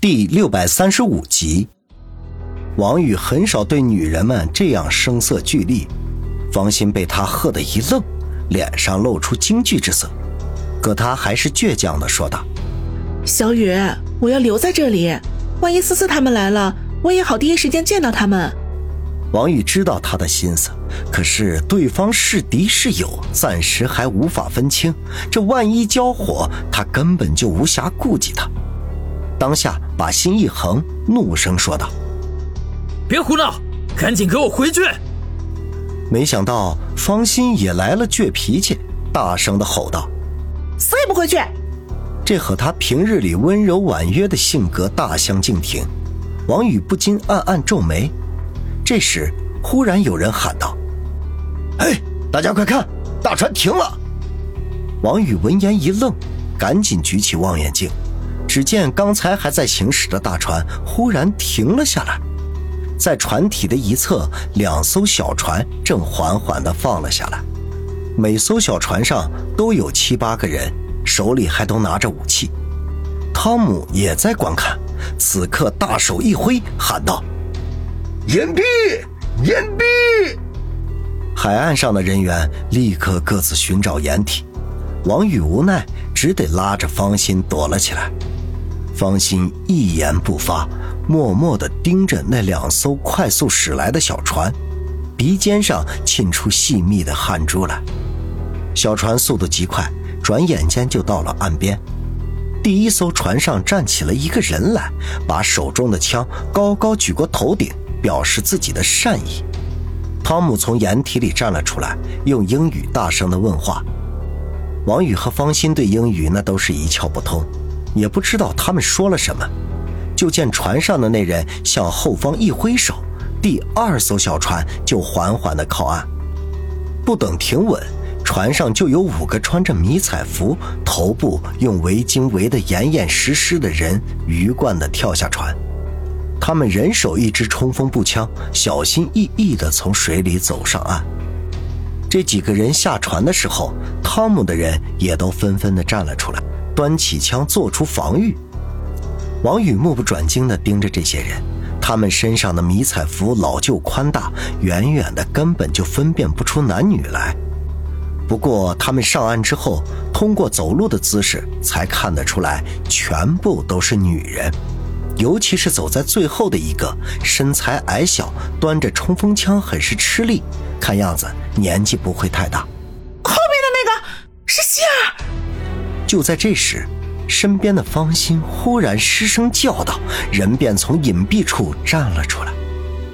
第六百三十五集，王宇很少对女人们这样声色俱厉，方心被他喝得一愣，脸上露出惊惧之色。可他还是倔强的说道：“小雨，我要留在这里，万一思思他们来了，我也好第一时间见到他们。”王宇知道他的心思，可是对方是敌是友，暂时还无法分清。这万一交火，他根本就无暇顾及他。当下把心一横，怒声说道：“别胡闹，赶紧给我回去！”没想到方心也来了倔脾气，大声的吼道：“死也不回去！”这和他平日里温柔婉约的性格大相径庭。王宇不禁暗暗皱眉。这时，忽然有人喊道：“哎，大家快看，大船停了！”王宇闻言一愣，赶紧举起望远镜。只见刚才还在行驶的大船忽然停了下来，在船体的一侧，两艘小船正缓缓地放了下来。每艘小船上都有七八个人，手里还都拿着武器。汤姆也在观看，此刻大手一挥，喊道：“掩蔽！掩蔽！”海岸上的人员立刻各自寻找掩体。王宇无奈，只得拉着方心躲了起来。方心一言不发，默默地盯着那两艘快速驶来的小船，鼻尖上沁出细密的汗珠来。小船速度极快，转眼间就到了岸边。第一艘船上站起了一个人来，把手中的枪高高举过头顶，表示自己的善意。汤姆从掩体里站了出来，用英语大声地问话。王宇和方心对英语那都是一窍不通。也不知道他们说了什么，就见船上的那人向后方一挥手，第二艘小船就缓缓地靠岸。不等停稳，船上就有五个穿着迷彩服、头部用围巾围得严严实实的人鱼贯地跳下船。他们人手一支冲锋步枪，小心翼翼地从水里走上岸。这几个人下船的时候，汤姆的人也都纷纷地站了出来。端起枪做出防御，王宇目不转睛地盯着这些人，他们身上的迷彩服老旧宽大，远远的根本就分辨不出男女来。不过他们上岸之后，通过走路的姿势才看得出来，全部都是女人，尤其是走在最后的一个，身材矮小，端着冲锋枪，很是吃力，看样子年纪不会太大。就在这时，身边的方心忽然失声叫道，人便从隐蔽处站了出来。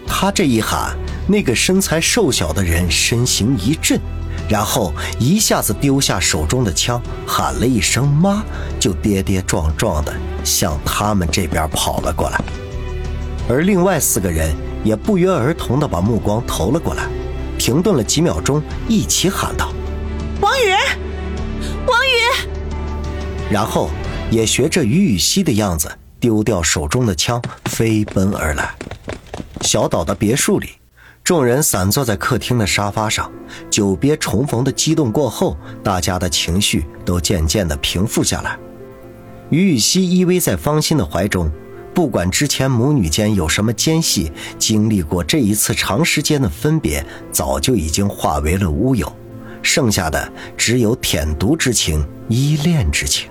他这一喊，那个身材瘦小的人身形一震，然后一下子丢下手中的枪，喊了一声“妈”，就跌跌撞撞地向他们这边跑了过来。而另外四个人也不约而同地把目光投了过来，停顿了几秒钟，一起喊道：“王宇，王宇！”然后也学着于雨溪的样子，丢掉手中的枪，飞奔而来。小岛的别墅里，众人散坐在客厅的沙发上，久别重逢的激动过后，大家的情绪都渐渐的平复下来。于雨溪依偎在方心的怀中，不管之前母女间有什么间隙，经历过这一次长时间的分别，早就已经化为了乌有，剩下的只有舔犊之情、依恋之情。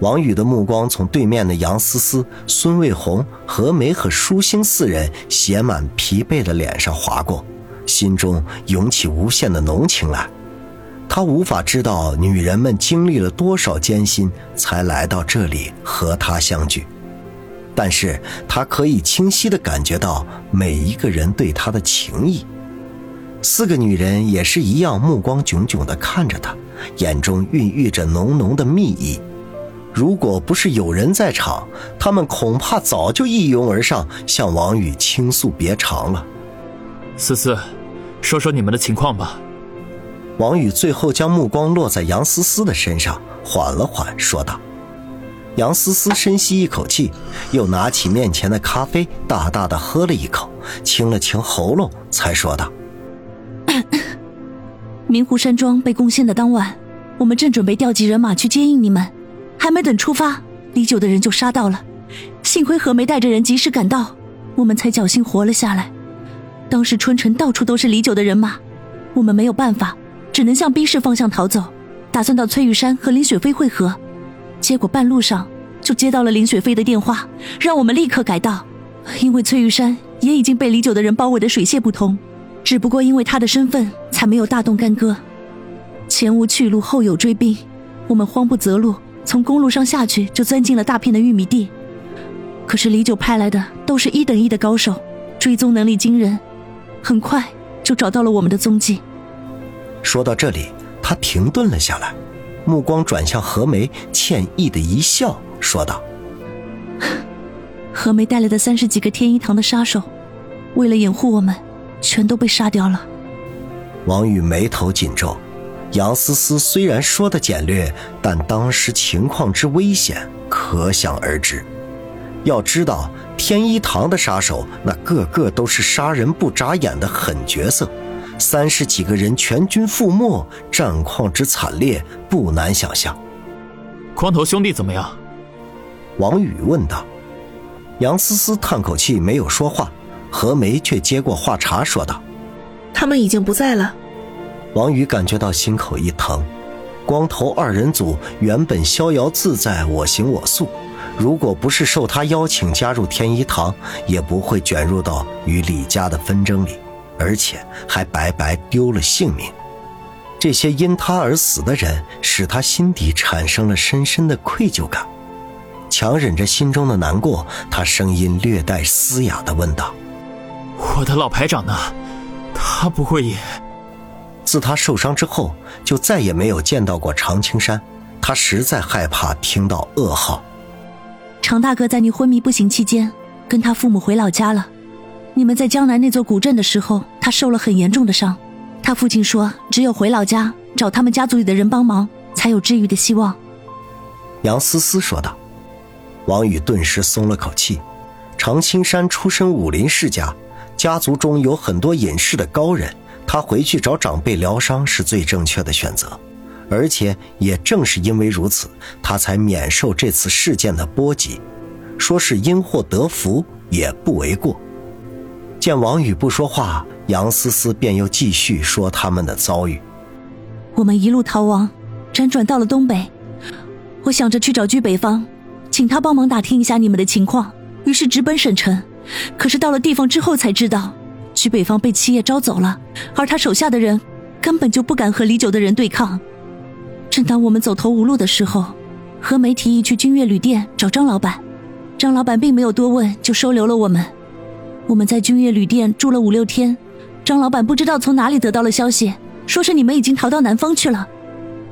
王宇的目光从对面的杨思思、孙卫红、何梅和舒心四人写满疲惫的脸上划过，心中涌起无限的浓情来。他无法知道女人们经历了多少艰辛才来到这里和他相聚，但是他可以清晰地感觉到每一个人对他的情谊。四个女人也是一样，目光炯炯地看着他，眼中孕育着浓浓的蜜意。如果不是有人在场，他们恐怕早就一拥而上，向王宇倾诉别长了。思思，说说你们的情况吧。王宇最后将目光落在杨思思的身上，缓了缓，说道：“杨思思深吸一口气，又拿起面前的咖啡，大大的喝了一口，清了清喉咙，才说道：明湖山庄被攻陷的当晚，我们正准备调集人马去接应你们。”还没等出发，李九的人就杀到了。幸亏何梅带着人及时赶到，我们才侥幸活了下来。当时春城到处都是李九的人马，我们没有办法，只能向 B 市方向逃走，打算到翠玉山和林雪飞会合。结果半路上就接到了林雪飞的电话，让我们立刻改道，因为翠玉山也已经被李九的人包围的水泄不通。只不过因为他的身份，才没有大动干戈。前无去路，后有追兵，我们慌不择路，从公路上下去，就钻进了大片的玉米地。可是李九派来的都是一等一的高手，追踪能力惊人。很快就找到了我们的踪迹。说到这里，他停顿了下来，目光转向何梅，歉意的一笑，说道：“何梅带来的三十几个天一堂的杀手，为了掩护我们，全都被杀掉了。”王宇眉头紧皱，杨思思虽然说的简略，但当时情况之危险可想而知。要知道。天一堂的杀手，那个个都是杀人不眨眼的狠角色，三十几个人全军覆没，战况之惨烈不难想象。光头兄弟怎么样？王宇问道。杨思思叹口气，没有说话。何梅却接过话茬说道：“他们已经不在了。”王宇感觉到心口一疼。光头二人组原本逍遥自在，我行我素。如果不是受他邀请加入天一堂，也不会卷入到与李家的纷争里，而且还白白丢了性命。这些因他而死的人，使他心底产生了深深的愧疚感。强忍着心中的难过，他声音略带嘶哑地问道：“我的老排长呢？他不会也……”自他受伤之后，就再也没有见到过常青山。他实在害怕听到噩耗。常大哥在你昏迷不醒期间，跟他父母回老家了。你们在江南那座古镇的时候，他受了很严重的伤。他父亲说，只有回老家找他们家族里的人帮忙，才有治愈的希望。杨思思说道。王宇顿时松了口气。常青山出身武林世家，家族中有很多隐世的高人，他回去找长辈疗伤是最正确的选择。而且也正是因为如此，他才免受这次事件的波及，说是因祸得福也不为过。见王宇不说话，杨思思便又继续说他们的遭遇。我们一路逃亡，辗转到了东北。我想着去找居北方，请他帮忙打听一下你们的情况，于是直奔省城。可是到了地方之后才知道，居北方被七叶招走了，而他手下的人根本就不敢和李九的人对抗。正当我们走投无路的时候，何梅提议去君悦旅店找张老板。张老板并没有多问，就收留了我们。我们在君悦旅店住了五六天，张老板不知道从哪里得到了消息，说是你们已经逃到南方去了。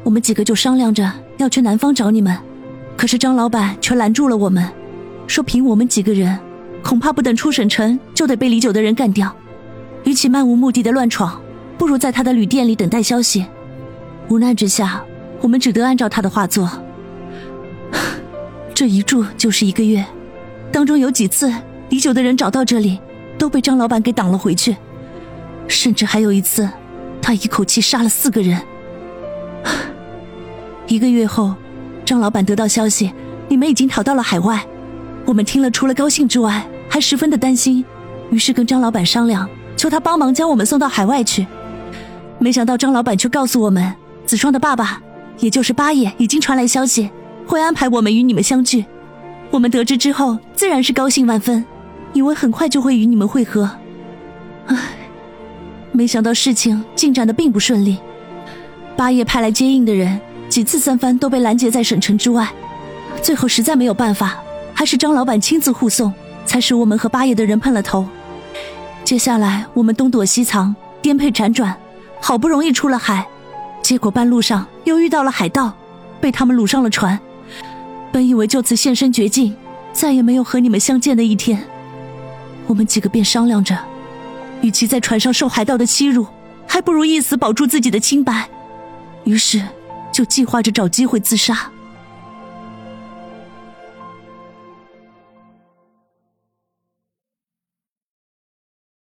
我们几个就商量着要去南方找你们，可是张老板却拦住了我们，说凭我们几个人，恐怕不等出省城就得被李九的人干掉。与其漫无目的的乱闯，不如在他的旅店里等待消息。无奈之下。我们只得按照他的话做，这一住就是一个月，当中有几次李九的人找到这里，都被张老板给挡了回去，甚至还有一次，他一口气杀了四个人。一个月后，张老板得到消息，你们已经逃到了海外，我们听了除了高兴之外，还十分的担心，于是跟张老板商量，求他帮忙将我们送到海外去。没想到张老板却告诉我们，子双的爸爸。也就是八爷已经传来消息，会安排我们与你们相聚。我们得知之后，自然是高兴万分，以为很快就会与你们会合。唉，没想到事情进展的并不顺利。八爷派来接应的人，几次三番都被拦截在省城之外。最后实在没有办法，还是张老板亲自护送，才使我们和八爷的人碰了头。接下来我们东躲西藏，颠沛辗转，好不容易出了海。结果半路上又遇到了海盗，被他们掳上了船。本以为就此现身绝境，再也没有和你们相见的一天。我们几个便商量着，与其在船上受海盗的欺辱，还不如一死保住自己的清白。于是，就计划着找机会自杀。